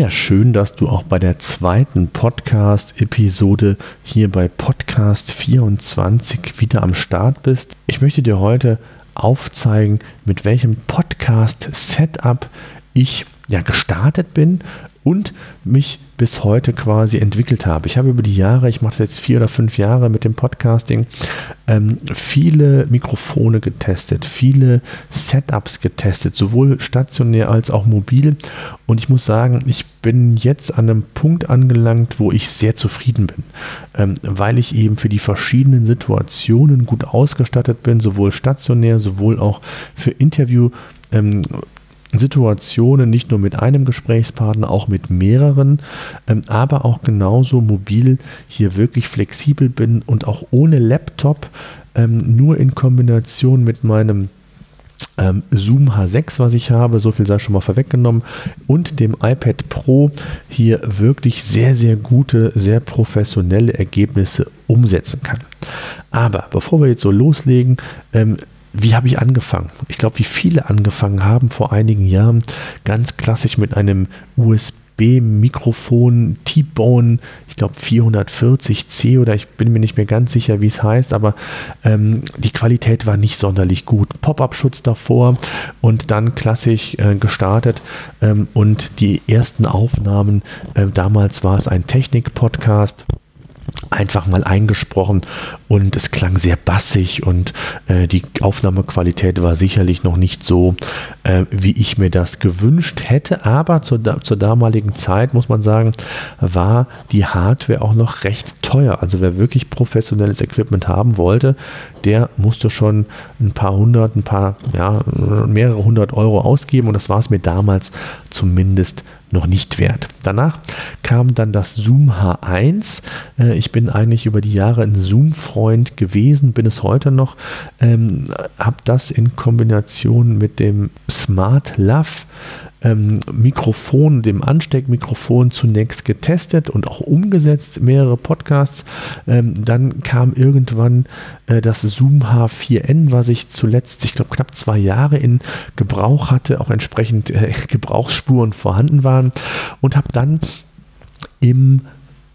Ja, schön, dass du auch bei der zweiten Podcast-Episode hier bei Podcast 24 wieder am Start bist. Ich möchte dir heute aufzeigen, mit welchem Podcast-Setup ich ja gestartet bin und mich bis heute quasi entwickelt habe. Ich habe über die Jahre, ich mache das jetzt vier oder fünf Jahre mit dem Podcasting, ähm, viele Mikrofone getestet, viele Setups getestet, sowohl stationär als auch mobil. Und ich muss sagen, ich bin jetzt an einem Punkt angelangt, wo ich sehr zufrieden bin, ähm, weil ich eben für die verschiedenen Situationen gut ausgestattet bin, sowohl stationär, sowohl auch für Interview. Ähm, Situationen, nicht nur mit einem Gesprächspartner, auch mit mehreren, ähm, aber auch genauso mobil hier wirklich flexibel bin und auch ohne Laptop, ähm, nur in Kombination mit meinem ähm, Zoom H6, was ich habe, so viel sei schon mal vorweggenommen, und dem iPad Pro hier wirklich sehr, sehr gute, sehr professionelle Ergebnisse umsetzen kann. Aber bevor wir jetzt so loslegen, wie habe ich angefangen? Ich glaube, wie viele angefangen haben vor einigen Jahren, ganz klassisch mit einem USB-Mikrofon T-Bone, ich glaube 440C oder ich bin mir nicht mehr ganz sicher, wie es heißt, aber ähm, die Qualität war nicht sonderlich gut. Pop-up-Schutz davor und dann klassisch äh, gestartet ähm, und die ersten Aufnahmen, äh, damals war es ein Technik-Podcast einfach mal eingesprochen und es klang sehr bassig und äh, die Aufnahmequalität war sicherlich noch nicht so, äh, wie ich mir das gewünscht hätte, aber zur, zur damaligen Zeit muss man sagen, war die Hardware auch noch recht teuer. Also wer wirklich professionelles Equipment haben wollte, der musste schon ein paar hundert, ein paar, ja, mehrere hundert Euro ausgeben und das war es mir damals zumindest noch nicht wert. Danach kam dann das Zoom H1. Äh, ich bin eigentlich über die Jahre ein Zoom-Freund gewesen, bin es heute noch. Ähm, habe das in Kombination mit dem Smart Love ähm, Mikrofon, dem Ansteckmikrofon zunächst getestet und auch umgesetzt, mehrere Podcasts. Ähm, dann kam irgendwann äh, das Zoom H4n, was ich zuletzt, ich glaube, knapp zwei Jahre in Gebrauch hatte, auch entsprechend äh, Gebrauchsspuren vorhanden waren und habe dann im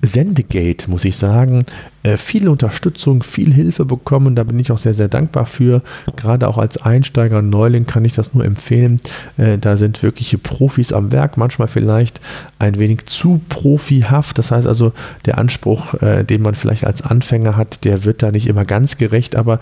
Sendegate, muss ich sagen, äh, viel Unterstützung, viel Hilfe bekommen. Da bin ich auch sehr, sehr dankbar für. Gerade auch als Einsteiger und Neuling kann ich das nur empfehlen. Äh, da sind wirkliche Profis am Werk, manchmal vielleicht ein wenig zu profihaft. Das heißt also, der Anspruch, äh, den man vielleicht als Anfänger hat, der wird da nicht immer ganz gerecht. Aber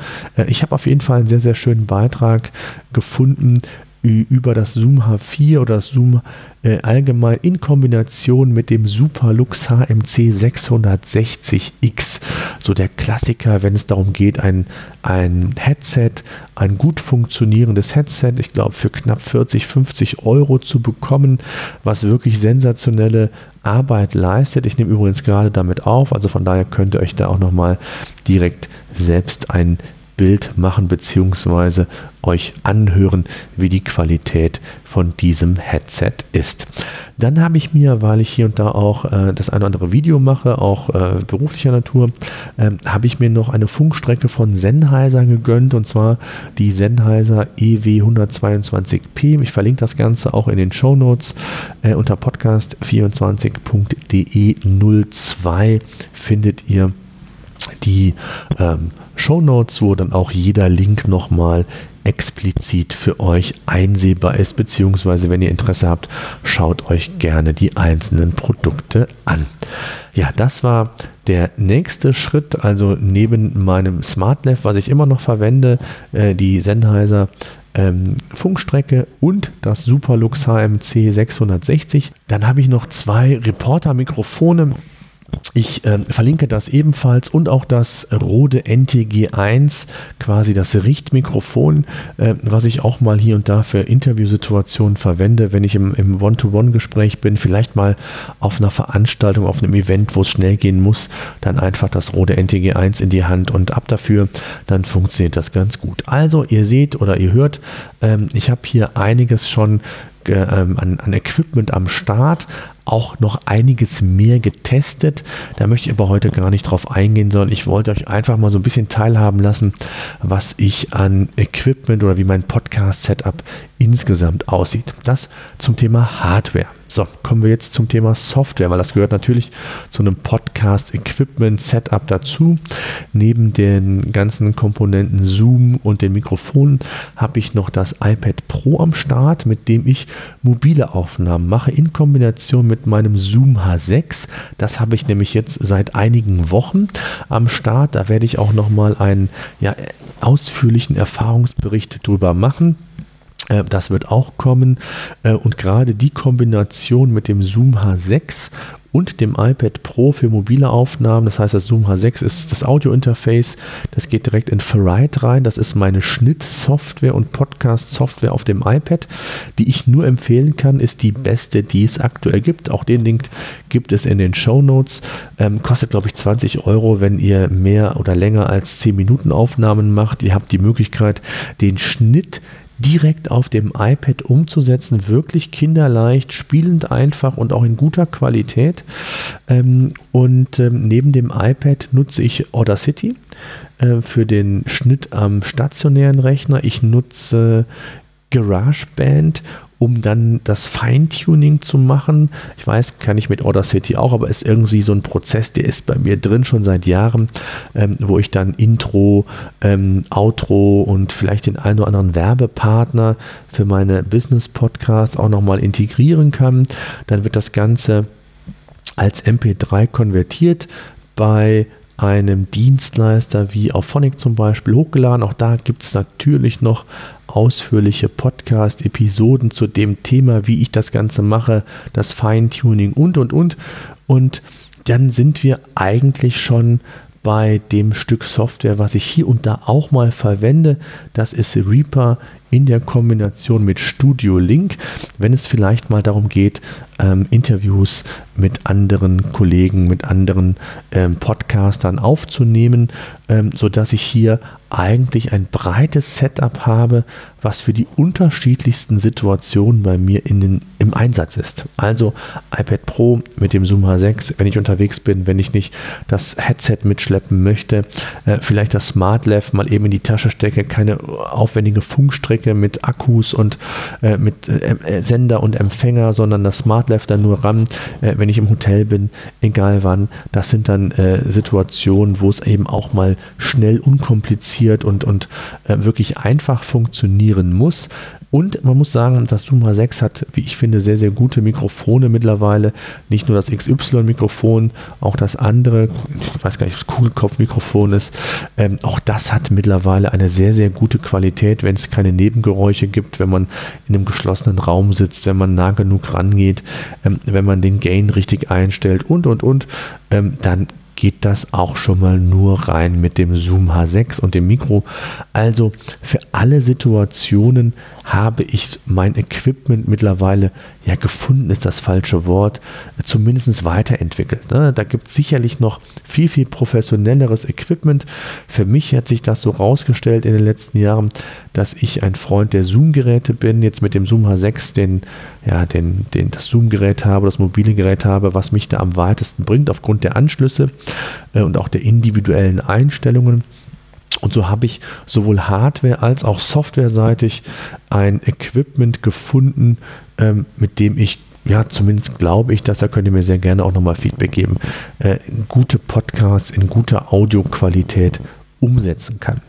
ich habe auf jeden Fall einen sehr, sehr schönen Beitrag gefunden über das Zoom H4 oder das Zoom äh, allgemein in Kombination mit dem Superlux HMC 660X. So der Klassiker, wenn es darum geht, ein, ein Headset, ein gut funktionierendes Headset, ich glaube für knapp 40, 50 Euro zu bekommen, was wirklich sensationelle Arbeit leistet. Ich nehme übrigens gerade damit auf, also von daher könnt ihr euch da auch nochmal direkt selbst ein Bild machen bzw. euch anhören, wie die Qualität von diesem Headset ist. Dann habe ich mir, weil ich hier und da auch äh, das eine oder andere Video mache, auch äh, beruflicher Natur, äh, habe ich mir noch eine Funkstrecke von Sennheiser gegönnt und zwar die Sennheiser EW122P. Ich verlinke das Ganze auch in den Show Notes äh, unter podcast24.de 02 findet ihr die ähm, Show Notes, wo dann auch jeder Link nochmal explizit für euch einsehbar ist, beziehungsweise wenn ihr Interesse habt, schaut euch gerne die einzelnen Produkte an. Ja, das war der nächste Schritt, also neben meinem SmartLav, was ich immer noch verwende, äh, die Sennheiser ähm, Funkstrecke und das Superlux HMC 660. Dann habe ich noch zwei Reporter-Mikrofone ich äh, verlinke das ebenfalls und auch das Rode NTG1, quasi das Richtmikrofon, äh, was ich auch mal hier und da für Interviewsituationen verwende, wenn ich im, im One-to-One-Gespräch bin, vielleicht mal auf einer Veranstaltung, auf einem Event, wo es schnell gehen muss, dann einfach das Rode NTG1 in die Hand und ab dafür, dann funktioniert das ganz gut. Also ihr seht oder ihr hört, ähm, ich habe hier einiges schon ähm, an, an, Equipment am Start, auch noch einiges mehr getestet. Da möchte ich aber heute gar nicht drauf eingehen, sondern ich wollte euch einfach mal so ein bisschen teilhaben lassen, was ich an Equipment oder wie mein Podcast-Setup insgesamt aussieht. Das zum Thema Hardware. So, kommen wir jetzt zum Thema Software, weil das gehört natürlich zu einem Podcast-Equipment-Setup dazu. Neben den ganzen Komponenten Zoom und den Mikrofonen habe ich noch das iPad Pro am Start, mit dem ich mobile Aufnahmen mache in Kombination mit meinem Zoom H6. Das habe ich nämlich jetzt seit einigen Wochen am Start. Da werde ich auch noch mal einen ja, ausführlichen Erfahrungsbericht drüber machen. Äh, das wird auch kommen. Äh, und gerade die Kombination mit dem Zoom H6 und dem iPad Pro für mobile Aufnahmen. Das heißt, das Zoom H6 ist das Audio-Interface. Das geht direkt in Ferrite rein. Das ist meine Schnittsoftware und Podcast-Software auf dem iPad, die ich nur empfehlen kann, ist die beste, die es aktuell gibt. Auch den Link gibt es in den Show Notes. Ähm, kostet, glaube ich, 20 Euro, wenn ihr mehr oder länger als 10 Minuten Aufnahmen macht. Ihr habt die Möglichkeit, den Schnitt direkt auf dem iPad umzusetzen. Wirklich kinderleicht, spielend einfach und auch in guter Qualität. Ähm, und ähm, neben dem iPad nutze ich Audacity äh, für den Schnitt am stationären Rechner. Ich nutze GarageBand um dann das Feintuning zu machen. Ich weiß, kann ich mit Audacity auch, aber ist irgendwie so ein Prozess, der ist bei mir drin schon seit Jahren, ähm, wo ich dann Intro, ähm, Outro und vielleicht den einen oder anderen Werbepartner für meine Business-Podcasts auch nochmal integrieren kann. Dann wird das Ganze als MP3 konvertiert bei einem Dienstleister wie auf Phonic zum Beispiel hochgeladen. Auch da gibt es natürlich noch ausführliche Podcast-Episoden zu dem Thema, wie ich das Ganze mache, das Feintuning und, und, und. Und dann sind wir eigentlich schon bei dem Stück Software, was ich hier und da auch mal verwende. Das ist Reaper in der Kombination mit Studio Link, wenn es vielleicht mal darum geht, ähm, Interviews mit anderen Kollegen, mit anderen ähm, Podcastern aufzunehmen, ähm, sodass ich hier eigentlich ein breites Setup habe, was für die unterschiedlichsten Situationen bei mir in den, im Einsatz ist. Also iPad Pro mit dem Zoom H6, wenn ich unterwegs bin, wenn ich nicht das Headset mitschleppen möchte, äh, vielleicht das Smart mal eben in die Tasche stecke, keine aufwendige Funkstrecke mit Akkus und äh, mit äh, äh Sender und Empfänger, sondern das Smart dann nur ran, äh, wenn ich im Hotel bin, egal wann. Das sind dann äh, Situationen, wo es eben auch mal schnell, unkompliziert und, und wirklich einfach funktionieren muss. Und man muss sagen, das Zoom H6 hat, wie ich finde, sehr, sehr gute Mikrofone mittlerweile. Nicht nur das XY-Mikrofon, auch das andere, ich weiß gar nicht, das Kugelkopf-Mikrofon ist. Ähm, auch das hat mittlerweile eine sehr, sehr gute Qualität, wenn es keine Nebengeräusche gibt, wenn man in einem geschlossenen Raum sitzt, wenn man nah genug rangeht, ähm, wenn man den Gain richtig einstellt und, und, und. Ähm, dann geht das auch schon mal nur rein mit dem Zoom H6 und dem Mikro. Also für alle Situationen habe ich mein Equipment mittlerweile, ja gefunden ist das falsche Wort, zumindest weiterentwickelt. Ne? Da gibt es sicherlich noch viel, viel professionelleres Equipment. Für mich hat sich das so rausgestellt in den letzten Jahren, dass ich ein Freund der Zoom-Geräte bin, jetzt mit dem Zoom H6 den, ja, den, den, das Zoom-Gerät habe, das mobile Gerät habe, was mich da am weitesten bringt aufgrund der Anschlüsse und auch der individuellen Einstellungen. Und so habe ich sowohl Hardware als auch softwareseitig ein Equipment gefunden, ähm, mit dem ich ja, zumindest glaube ich das, da könnt ihr mir sehr gerne auch nochmal Feedback geben, äh, gute Podcasts in guter Audioqualität umsetzen kann.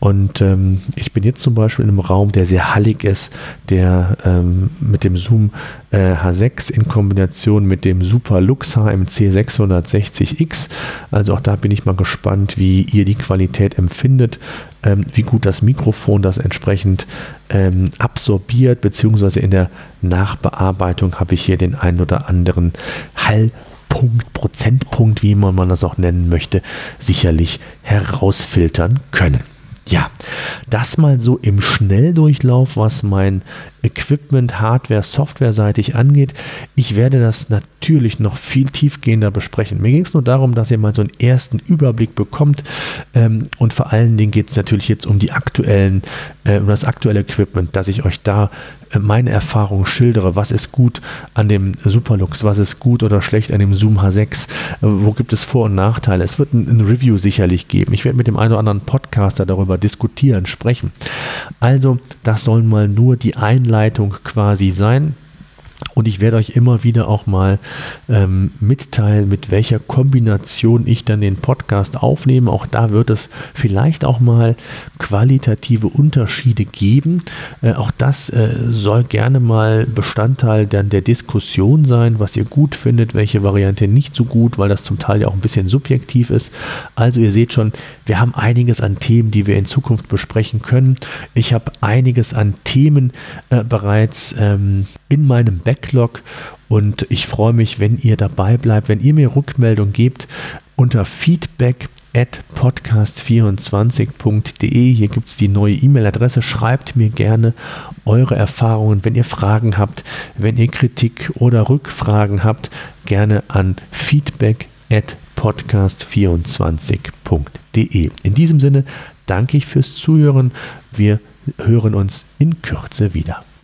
Und ähm, ich bin jetzt zum Beispiel in einem Raum, der sehr hallig ist, der ähm, mit dem Zoom äh, H6 in Kombination mit dem Super Lux HMC 660X. Also auch da bin ich mal gespannt, wie ihr die Qualität empfindet, ähm, wie gut das Mikrofon das entsprechend ähm, absorbiert, beziehungsweise in der Nachbearbeitung habe ich hier den einen oder anderen Hall Punkt, Prozentpunkt, wie man das auch nennen möchte, sicherlich herausfiltern können. Ja, das mal so im Schnelldurchlauf, was mein Equipment, Hardware, Software-seitig angeht. Ich werde das natürlich noch viel tiefgehender besprechen. Mir ging es nur darum, dass ihr mal so einen ersten Überblick bekommt ähm, und vor allen Dingen geht es natürlich jetzt um die aktuellen, äh, um das aktuelle Equipment, dass ich euch da meine Erfahrungen schildere. Was ist gut an dem Superlux? Was ist gut oder schlecht an dem Zoom H6? Wo gibt es Vor- und Nachteile? Es wird ein, ein Review sicherlich geben. Ich werde mit dem einen oder anderen Podcaster darüber diskutieren, sprechen. Also, das soll mal nur die Einleitung quasi sein. Und ich werde euch immer wieder auch mal ähm, mitteilen, mit welcher Kombination ich dann den Podcast aufnehme. Auch da wird es vielleicht auch mal qualitative Unterschiede geben. Äh, auch das äh, soll gerne mal Bestandteil dann der Diskussion sein, was ihr gut findet, welche Variante nicht so gut, weil das zum Teil ja auch ein bisschen subjektiv ist. Also ihr seht schon, wir haben einiges an Themen, die wir in Zukunft besprechen können. Ich habe einiges an Themen äh, bereits ähm, in meinem Backlog und ich freue mich, wenn ihr dabei bleibt, wenn ihr mir Rückmeldung gebt unter feedback at podcast24.de. Hier gibt es die neue E-Mail-Adresse. Schreibt mir gerne eure Erfahrungen, wenn ihr Fragen habt, wenn ihr Kritik oder Rückfragen habt, gerne an feedback at podcast24.de. In diesem Sinne danke ich fürs Zuhören. Wir hören uns in Kürze wieder.